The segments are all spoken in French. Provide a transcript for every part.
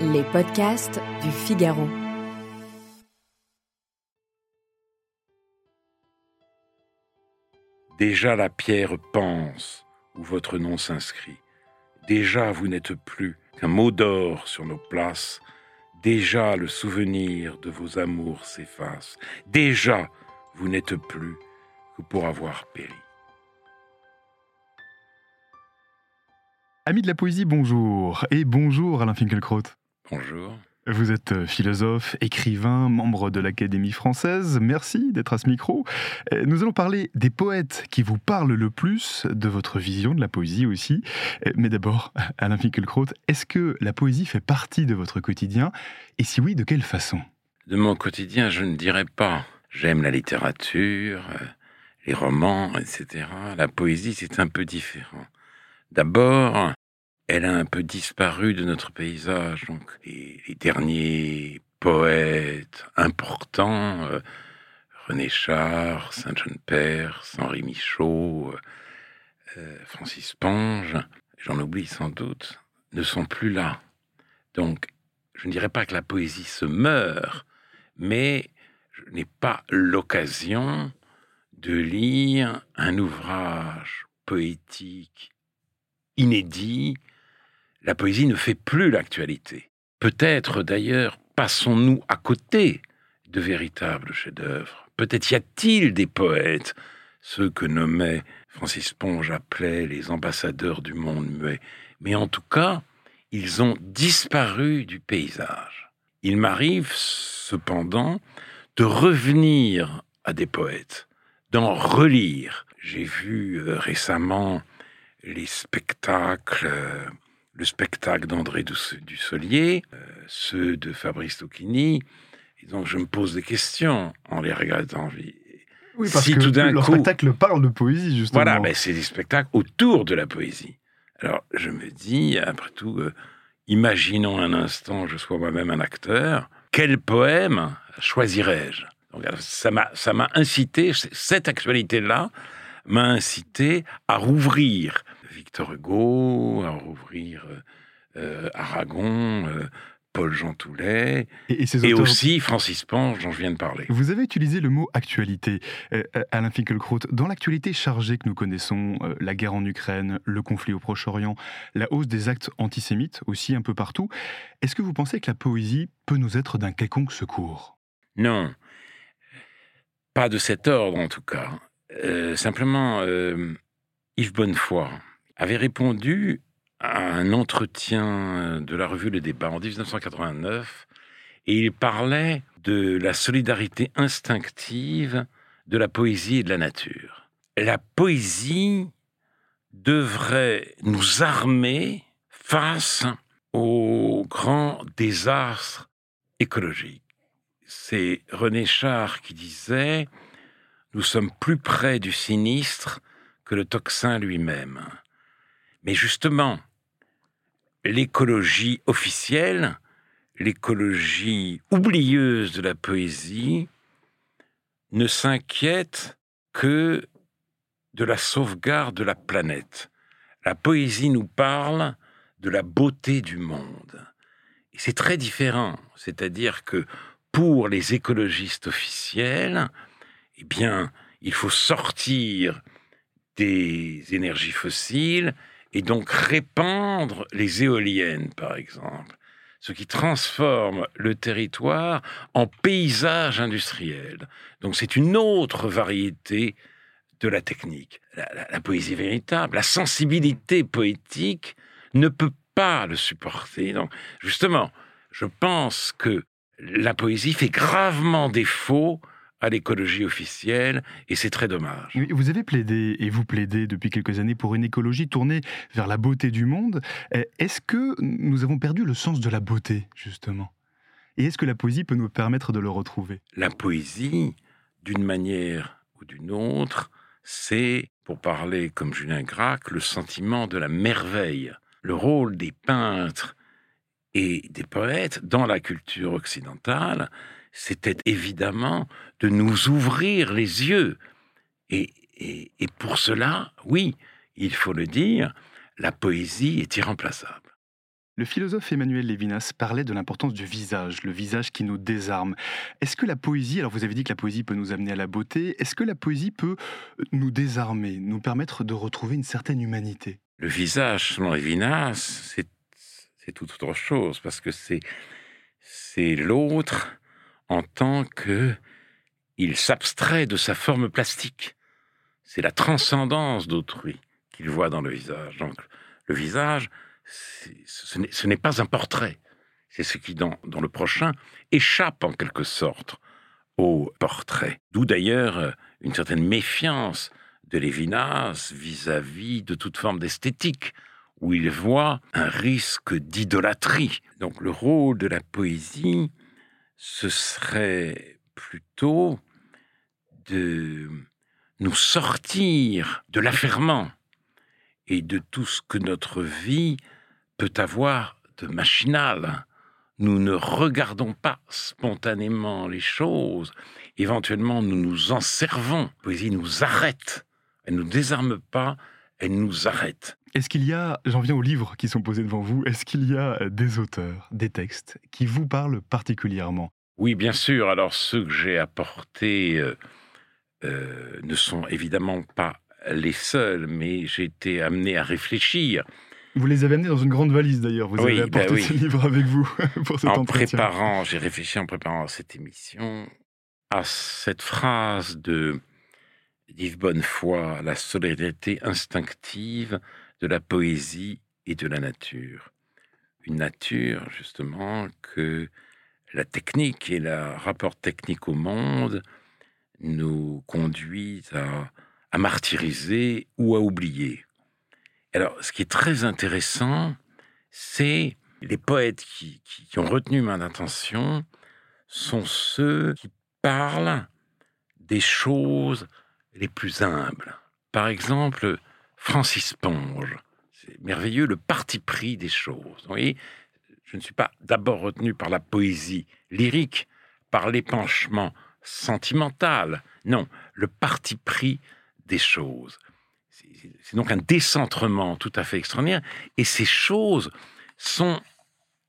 Les podcasts du Figaro. Déjà la pierre pense où votre nom s'inscrit. Déjà vous n'êtes plus qu'un mot d'or sur nos places. Déjà le souvenir de vos amours s'efface. Déjà vous n'êtes plus que pour avoir péri. Amis de la poésie, bonjour. Et bonjour Alain Finkielkraut. Bonjour. Vous êtes euh, philosophe, écrivain, membre de l'Académie française. Merci d'être à ce micro. Euh, nous allons parler des poètes qui vous parlent le plus, de votre vision de la poésie aussi. Euh, mais d'abord, Alain Finkielkraut, est-ce que la poésie fait partie de votre quotidien? Et si oui, de quelle façon? De mon quotidien, je ne dirais pas. J'aime la littérature, les romans, etc. La poésie, c'est un peu différent. D'abord, elle a un peu disparu de notre paysage. Les, derniers poètes importants, euh, René Char, Saint-Jean Père, Henri Michaud, euh, euh, Francis Ponge, j'en oublie sans doute, ne sont plus là. Donc, je ne dirais pas que la poésie se meurt, mais je n'ai pas l'occasion de lire un ouvrage poétique inédit la poésie ne fait plus l'actualité. Peut-être d'ailleurs passons-nous à côté de véritables chefs-d'œuvre. Peut-être y a-t-il des poètes, ceux que nommait Francis Ponge appelait les ambassadeurs du monde muet. Mais en tout cas, ils ont disparu du paysage. Il m'arrive cependant de revenir à des poètes, d'en relire. J'ai vu euh, récemment les spectacles euh, le spectacle d'André Dussolier, euh, ceux de Fabrice Tocchini. Et donc, je me pose des questions en les regardant. Oui, parce que tout d'un leur spectacle parle de poésie, justement. Voilà, mais c'est des spectacles autour de la poésie. Alors, je me dis, après tout, euh, imaginons un instant, je sois moi-même un acteur, quel poème choisirais-je? Donc, ça m'a incité, cette actualité-là m'a incité à rouvrir Victor Hugo, à rouvrir euh, euh, Aragon, euh, Paul Jean Toulet, et, aussi Francis Pange, dont je viens de parler. Vous avez utilisé le mot actualité, Alain Finkielkraut. Dans l'actualité chargée que nous connaissons, la guerre en Ukraine, le conflit au Proche-Orient, la hausse des actes antisémites aussi un peu partout, est-ce que vous pensez que la poésie peut nous être d'un quelconque secours? Non, pas de cet ordre en tout cas. simplement, Yves Bonnefoy, avait répondu à un entretien de la revue Le Débat en 1989 et il parlait de la solidarité instinctive de la poésie et de la nature. La poésie devrait nous armer face aux grands désastres écologiques. C'est René Char qui disait Nous sommes plus près du sinistre que le tocsin lui-même. Mais justement, l'écologie officielle, l'écologie oublieuse de la poésie, ne s'inquiète que de la sauvegarde de la planète. La poésie nous parle de la beauté du monde. Et c'est très différent. C'est-à-dire que pour les écologistes officiels, eh bien, il faut sortir des énergies fossiles et donc répandre les éoliennes, par exemple, ce qui transforme le territoire en paysage industriel. Donc c'est une autre variété de la technique. La, poésie véritable, la sensibilité poétique ne peut pas le supporter. Donc justement, je pense que la poésie fait gravement défaut à l'écologie officielle, et c'est très dommage. Vous avez plaidé, et vous plaidez depuis quelques années, pour une écologie tournée vers la beauté du monde. Eh, est-ce que nous avons perdu le sens de la beauté, justement? Et est-ce que la poésie peut nous permettre de le retrouver? La poésie, d'une manière ou d'une autre, c'est, pour parler comme Julien Gracq, le sentiment de la merveille. Le rôle des peintres et des poètes dans la culture occidentale, c'était évidemment de nous ouvrir les yeux. Et, pour cela, oui, il faut le dire, la poésie est irremplaçable. Le philosophe Emmanuel Lévinas parlait de l'importance du visage, le visage qui nous désarme. Est-ce que la poésie, alors vous avez dit que la poésie peut nous amener à la beauté, est-ce que la poésie peut euh, nous désarmer, nous permettre de retrouver une certaine humanité? Le visage, selon Lévinas, c'est, c'est tout autre chose, parce que c'est, l'autre en tant que il s'abstrait de sa forme plastique. C'est la transcendance d'autrui qu'il voit dans le visage. Donc, le visage, ce n'est pas un portrait. C'est ce qui, dans, le prochain, échappe en quelque sorte au portrait. D'où d'ailleurs une certaine méfiance de Lévinas vis-à-vis de toute forme d'esthétique, où il voit un risque d'idolâtrie. Donc le rôle de la poésie, ce serait plutôt de nous sortir de l'affairement et de tout ce que notre vie peut avoir de machinal. Nous ne regardons pas spontanément les choses. Éventuellement, nous nous en servons. La poésie nous arrête. Elle ne nous désarme pas, elle nous arrête. Est-ce qu'il y a, j'en viens aux livres qui sont posés devant vous, est-ce qu'il y a des auteurs, des textes qui vous parlent particulièrement? Oui, bien sûr. Alors, ceux que j'ai apportés euh, euh, ne sont évidemment pas les seuls, mais j'ai été amené à réfléchir. Vous les avez amenés dans une grande valise d'ailleurs. Vous avez apporté ben ces livres avec vous pour cet en préparant, j'ai réfléchi en préparant cette émission à cette phrase de d'Yves Bonnefoy, la solidarité instinctive de la poésie et de la nature. Une nature, justement, que la technique et le rapport technique au monde nous conduisent à, à martyriser ou à oublier. Alors, ce qui est très intéressant, c'est les poètes qui, qui, ont retenu ma attention sont ceux qui parlent des choses les plus humbles. Par exemple, Francis Ponge. C'est merveilleux le parti pris des choses. Vous voyez, je ne suis pas d'abord retenu par la poésie lyrique, par l'épanchement sentimental. Non, le parti pris des choses. C'est donc un décentrement tout à fait extraordinaire. Et ces choses sont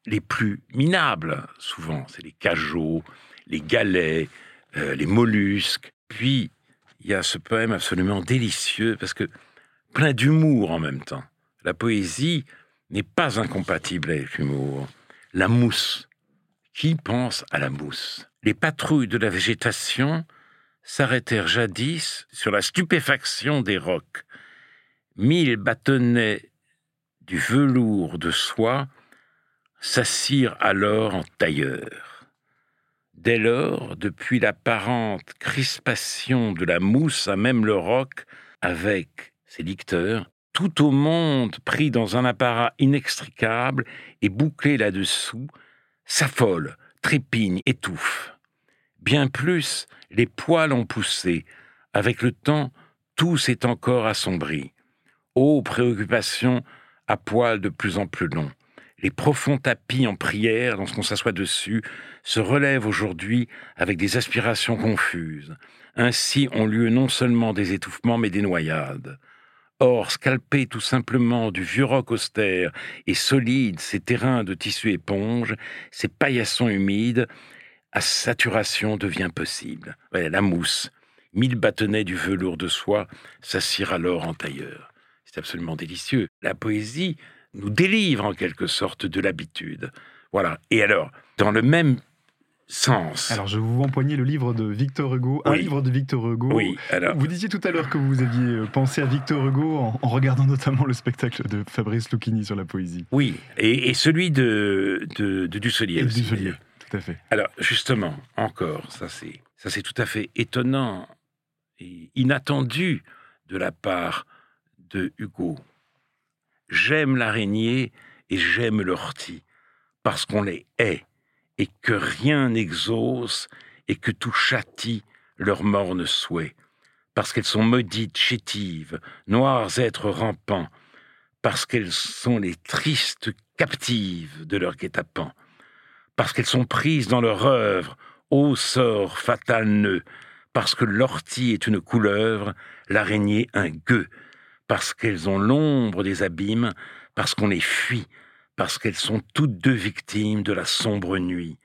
les plus minables, souvent. C'est les cajots, les galets, euh, les mollusques. Puis, il y a ce poème absolument délicieux, parce que plein d'humour en même temps. La poésie n'est pas incompatible avec l'humour. La mousse. Qui pense à la mousse? Les patrouilles de la végétation s'arrêtèrent jadis sur la stupéfaction des rocs. Mille bâtonnets du velours de soie s'assirent alors en tailleur. Dès lors, depuis l'apparente crispation de la mousse à même le roc, avec ses licteurs, tout au monde pris dans un apparat inextricable et bouclé là-dessous, s'affole, trépigne, étouffe. Bien plus, les poils ont poussé. Avec le temps, tout s'est encore assombri. Ô préoccupations à poils de plus en plus longs. Les profonds tapis en prière, lorsqu'on s'assoit dessus, se relèvent aujourd'hui avec des aspirations confuses. Ainsi ont lieu non seulement des étouffements, mais des noyades. Or, scalper tout simplement du vieux roc austère et solide ces terrains de tissu éponge, ces paillassons humides, à saturation devient possible. la mousse, mille bâtonnets du velours de soie s'assirent alors en tailleur. C'est absolument délicieux. La poésie nous délivre en quelque sorte de l'habitude. Voilà. Et alors, dans le même sens. Alors, je vous empoignais le livre de Victor Hugo, un livre de Victor Hugo. Oui, alors... Vous disiez tout à l'heure que vous aviez euh, pensé à Victor Hugo en, regardant notamment le spectacle de Fabrice Lucchini sur la poésie. Oui, et, celui de, de, de Dussolier. Dussolier fait. Alors, justement, encore, ça c'est, ça c'est tout à fait étonnant et inattendu de la part de Hugo. J'aime l'araignée et j'aime l'ortie, parce qu'on les hait, et que rien n'exauce, et que tout châtie leur morne souhait, parce qu'elles sont maudites, chétives, noirs êtres rampants, parce qu'elles sont les tristes captives de leur guet-apens parce qu'elles sont prises dans leur œuvre, ô sort fatal nœud, parce que l'ortie est une couleuvre, l'araignée un gueux, parce qu'elles ont l'ombre des abîmes, parce qu'on les fuit, parce qu'elles sont toutes deux victimes de la sombre nuit.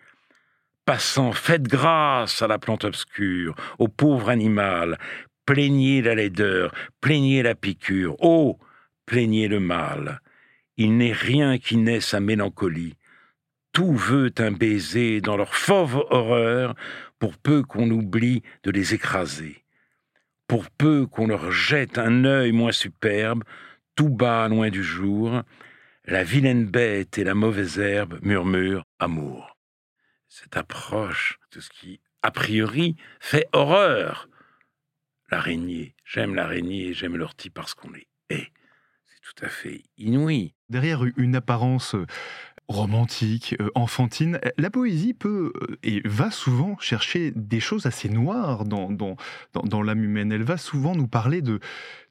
Passant, faites grâce à la plante obscure, au pauvre animal, plaignez la laideur, plaignez la piqûre, oh, plaignez le mal. Il n'est rien qui naisse sa mélancolie. Tout veut un baiser dans leur fauve horreur, pour peu qu'on oublie de les écraser. Pour peu qu'on leur jette un œil moins superbe, tout bas loin du jour, la vilaine bête et la mauvaise herbe murmurent amour. Cette approche de ce qui, a priori, fait horreur. L'araignée, j'aime l'araignée et j'aime l'ortie parce qu'on les hait tout à fait inouï. Derrière une apparence euh, romantique, euh, enfantine, euh, la poésie peut et va souvent chercher des choses assez noires dans, dans, dans, l'âme humaine. Elle va souvent nous parler de,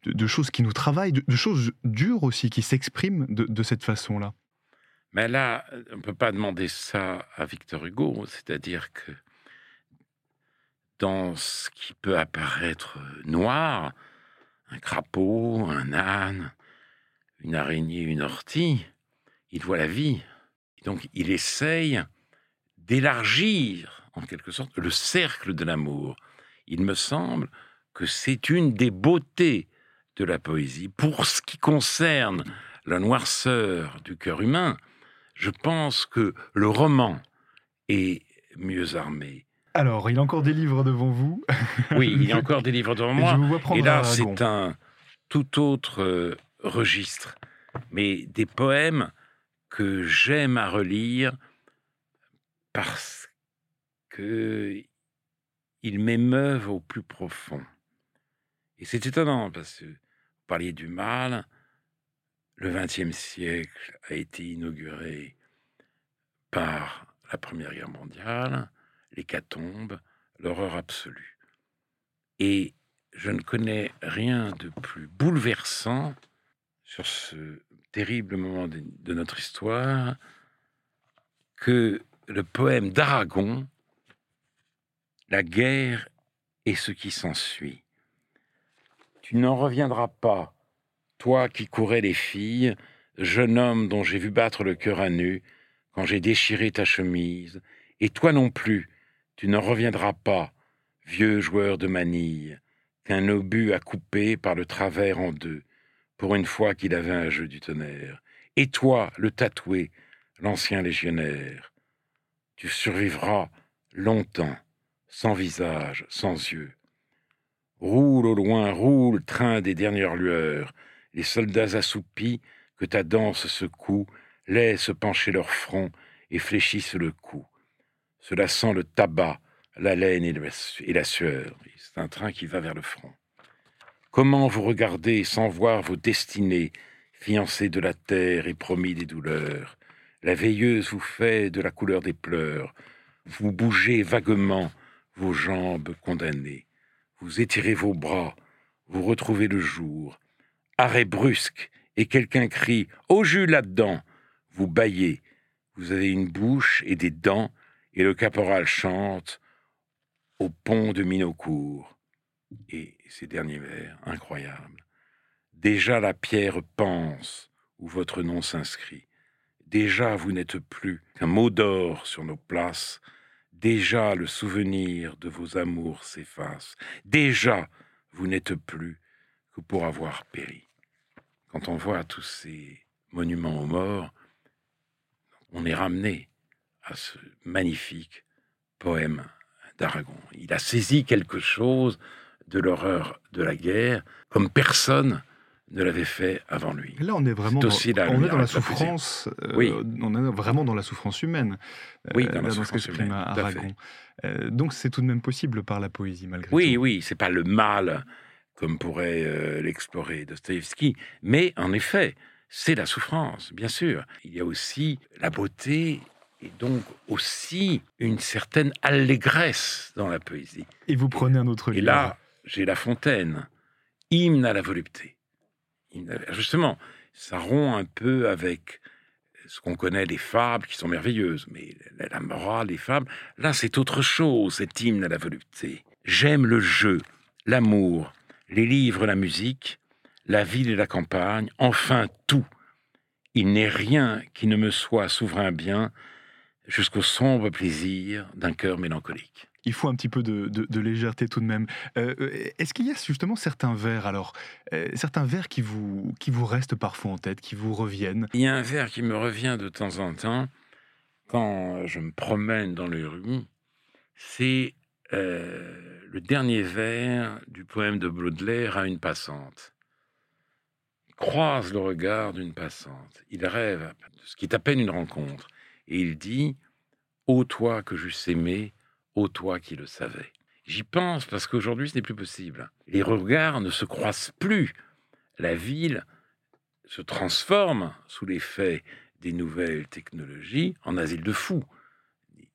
de, choses qui nous travaillent, de, choses dures aussi, qui s'expriment de, de cette façon-là. Mais là, on ne peut pas demander ça à Victor Hugo, c'est-à-dire que dans ce qui peut apparaître noir, un crapaud, un âne, une araignée, une ortie, il voit la vie. Donc il essaye d'élargir, en quelque sorte, le cercle de l'amour. Il me semble que c'est une des beautés de la poésie. Pour ce qui concerne la noirceur du cœur humain, je pense que le roman est mieux armé. Alors, il y a encore des livres devant vous. oui, il y a encore des livres devant moi. Et là, c'est un tout autre euh, registre, mais des poèmes que j'aime à relire parce que ils m'émeuvent au plus profond. Et c'est étonnant parce que vous parliez du mal, le XXe siècle a été inauguré par la Première Guerre mondiale, l'hécatombe, l'horreur absolue. Et je ne connais rien de plus bouleversant sur ce terrible moment de, notre histoire que le poème d'Aragon, La guerre et ce qui s'ensuit. Tu n'en reviendras pas, toi qui courais les filles, jeune homme dont j'ai vu battre le cœur à nu quand j'ai déchiré ta chemise, et toi non plus, tu n'en reviendras pas, vieux joueur de manille, qu'un obus a coupé par le travers en deux, pour une fois qu'il avait un jeu du tonnerre. Et toi, le tatoué, l'ancien légionnaire, tu survivras longtemps, sans visage, sans yeux. Roule au loin, roule, train des dernières lueurs, les soldats assoupis que ta danse secoue, laissent pencher leur front et fléchissent le cou. Cela sent le tabac, la laine et la sueur. C'est un train qui va vers le front. Comment vous regardez sans voir vos destinées, fiancés de la terre et promis des douleurs? La veilleuse vous fait de la couleur des pleurs. Vous bougez vaguement, vos jambes condamnées. Vous étirez vos bras, vous retrouvez le jour. Arrêt brusque, et quelqu'un crie Au jus là-dedans Vous baillez, vous avez une bouche et des dents, et le caporal chante Au pont de Minocourt et ces derniers vers, incroyables. Déjà la pierre pense où votre nom s'inscrit. Déjà vous n'êtes plus qu'un mot d'or sur nos places. Déjà le souvenir de vos amours s'efface. Déjà vous n'êtes plus que pour avoir péri. Quand on voit tous ces monuments aux morts, on est ramené à ce magnifique poème d'Aragon. Il a saisi quelque chose de l'horreur de la guerre comme personne ne l'avait fait avant lui. Là, on est vraiment dans, on est dans la souffrance. Euh, oui. On est vraiment dans la souffrance humaine. Oui, dans, euh, la souffrance. Aragon. Euh, donc, c'est tout de même possible par la poésie, malgré tout. Oui, oui, c'est pas le mal comme pourrait l'explorer Dostoïevski, mais en effet, c'est la souffrance, bien sûr. Il y a aussi la beauté et donc aussi une certaine allégresse dans la poésie. Et vous prenez un autre livre. Et là, j'ai La Fontaine, hymne à la volupté. Justement, ça rompt un peu avec ce qu'on connaît des fables qui sont merveilleuses, mais la morale des fables, là c'est autre chose, cet hymne à la volupté. J'aime le jeu, l'amour, les livres, la musique, la ville et la campagne, enfin tout. Il n'est rien qui ne me soit souverain bien jusqu'au sombre plaisir d'un cœur mélancolique. Il faut un petit peu de, légèreté tout de même. Euh, est-ce qu'il y a justement certains vers, alors, euh, certains vers qui vous, qui vous restent parfois en tête, qui vous reviennent? Il y a un vers qui me revient de temps en temps quand je me promène dans les rues. C'est euh, le dernier vers du poème de Baudelaire à une passante. Il croise le regard d'une passante. Il rêve de ce qui est à peine une rencontre. Et il dit Ô toi que j'eusse aimé, ô toi qui le savais. J'y pense parce qu'aujourd'hui ce n'est plus possible. Les regards ne se croisent plus. La ville se transforme sous l'effet des nouvelles technologies en asile de fous.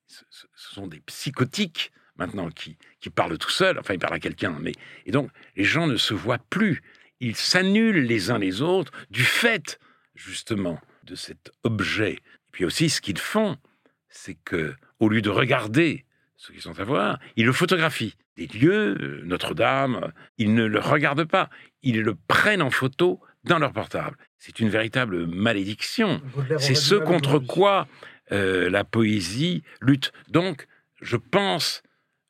Ce, sont des psychotiques maintenant qui, qui parlent tout seuls. Enfin, ils parlent à quelqu'un, mais et donc les gens ne se voient plus. Ils s'annulent les uns les autres du fait justement de cet objet. Et puis aussi, ce qu'ils font, c'est que au lieu de regarder ceux qui sont à voir, ils le photographient. Des lieux, euh, Notre-Dame, ils ne le regardent pas, ils le prennent en photo dans leur portable. C'est une véritable malédiction. C'est ce contre quoi euh, la poésie lutte. Donc, je pense,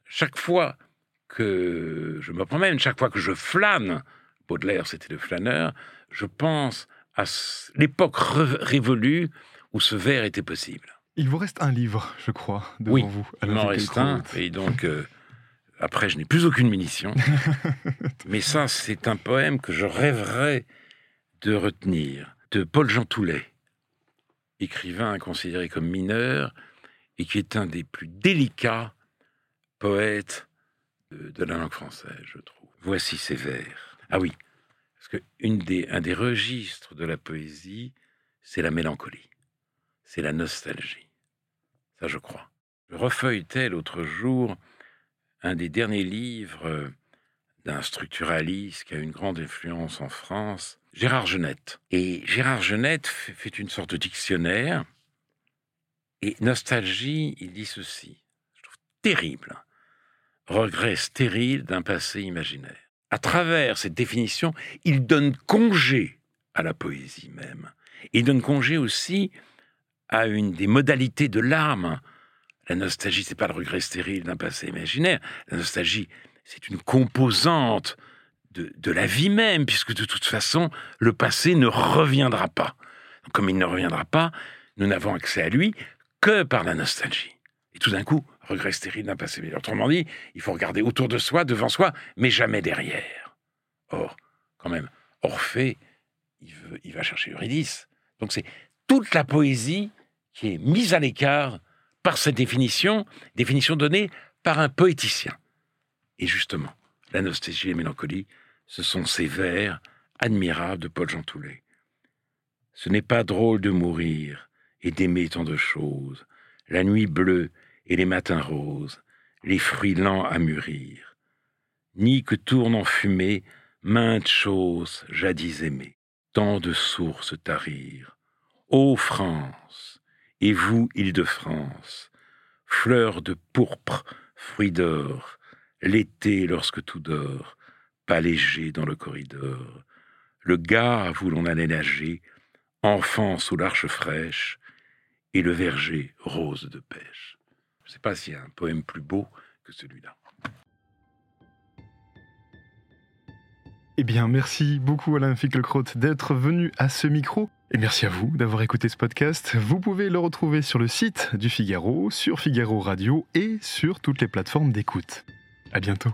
chaque fois que je me promène, chaque fois que je flâne, Baudelaire c'était le flâneur, je pense à l'époque révolue où ce vers était possible. Il vous reste un livre, je crois, devant oui, vous. Il m'en reste un. Et donc, euh, après, je n'ai plus aucune munition. Mais ça, c'est un poème que je rêverais de retenir, de Paul-Jean Toulet, écrivain considéré comme mineur et qui est un des plus délicats poètes de, la langue française, je trouve. Voici ses vers. Ah oui, parce qu'un des, un des registres de la poésie, c'est la mélancolie, c'est la nostalgie. Ça, je crois. Je refeuilletais l'autre jour un des derniers livres euh, d'un structuraliste qui a une grande influence en France, Gérard Genette. Et Gérard Genette fait une sorte de dictionnaire. Et nostalgie, il dit ceci. Je trouve terrible. Regret stérile d'un passé imaginaire. À travers cette définition, il donne congé à la poésie même. Il donne congé aussi à une des modalités de l'âme. La nostalgie, c'est pas le regret stérile d'un passé imaginaire. La nostalgie, c'est une composante de, de, la vie même, puisque de toute façon, le passé ne reviendra pas. Comme il ne reviendra pas, nous n'avons accès à lui que par la nostalgie. Et tout d'un coup, regret stérile d'un passé. Autrement dit, il faut regarder autour de soi, devant soi, mais jamais derrière. Or, quand même, Orphée, il, veut, il va chercher Eurydice. Donc c'est toute la poésie qui est mise à l'écart par cette définition, définition donnée par un poéticien. Et justement, la et la mélancolie, ce sont ces vers admirables de Paul Jean Toulet. Ce n'est pas drôle de mourir et d'aimer tant de choses, la nuit bleue et les matins roses, les fruits lents à mûrir, ni que tournent en fumée maintes choses jadis aimées, tant de sources tarir. Ô France, et vous, Île-de-France, fleurs de pourpre, fruits d'or, l'été lorsque tout dort, pas léger dans le corridor, le gars où l'on allait nager, enfant sous l'arche fraîche, et le verger rose de pêche. Je ne sais pas s'il y a un poème plus beau que celui-là. Eh bien, merci beaucoup Alain Fickelkraut d'être venu à ce micro. Et merci à vous d'avoir écouté ce podcast. Vous pouvez le retrouver sur le site du Figaro, sur Figaro Radio et sur toutes les plateformes d'écoute. À bientôt.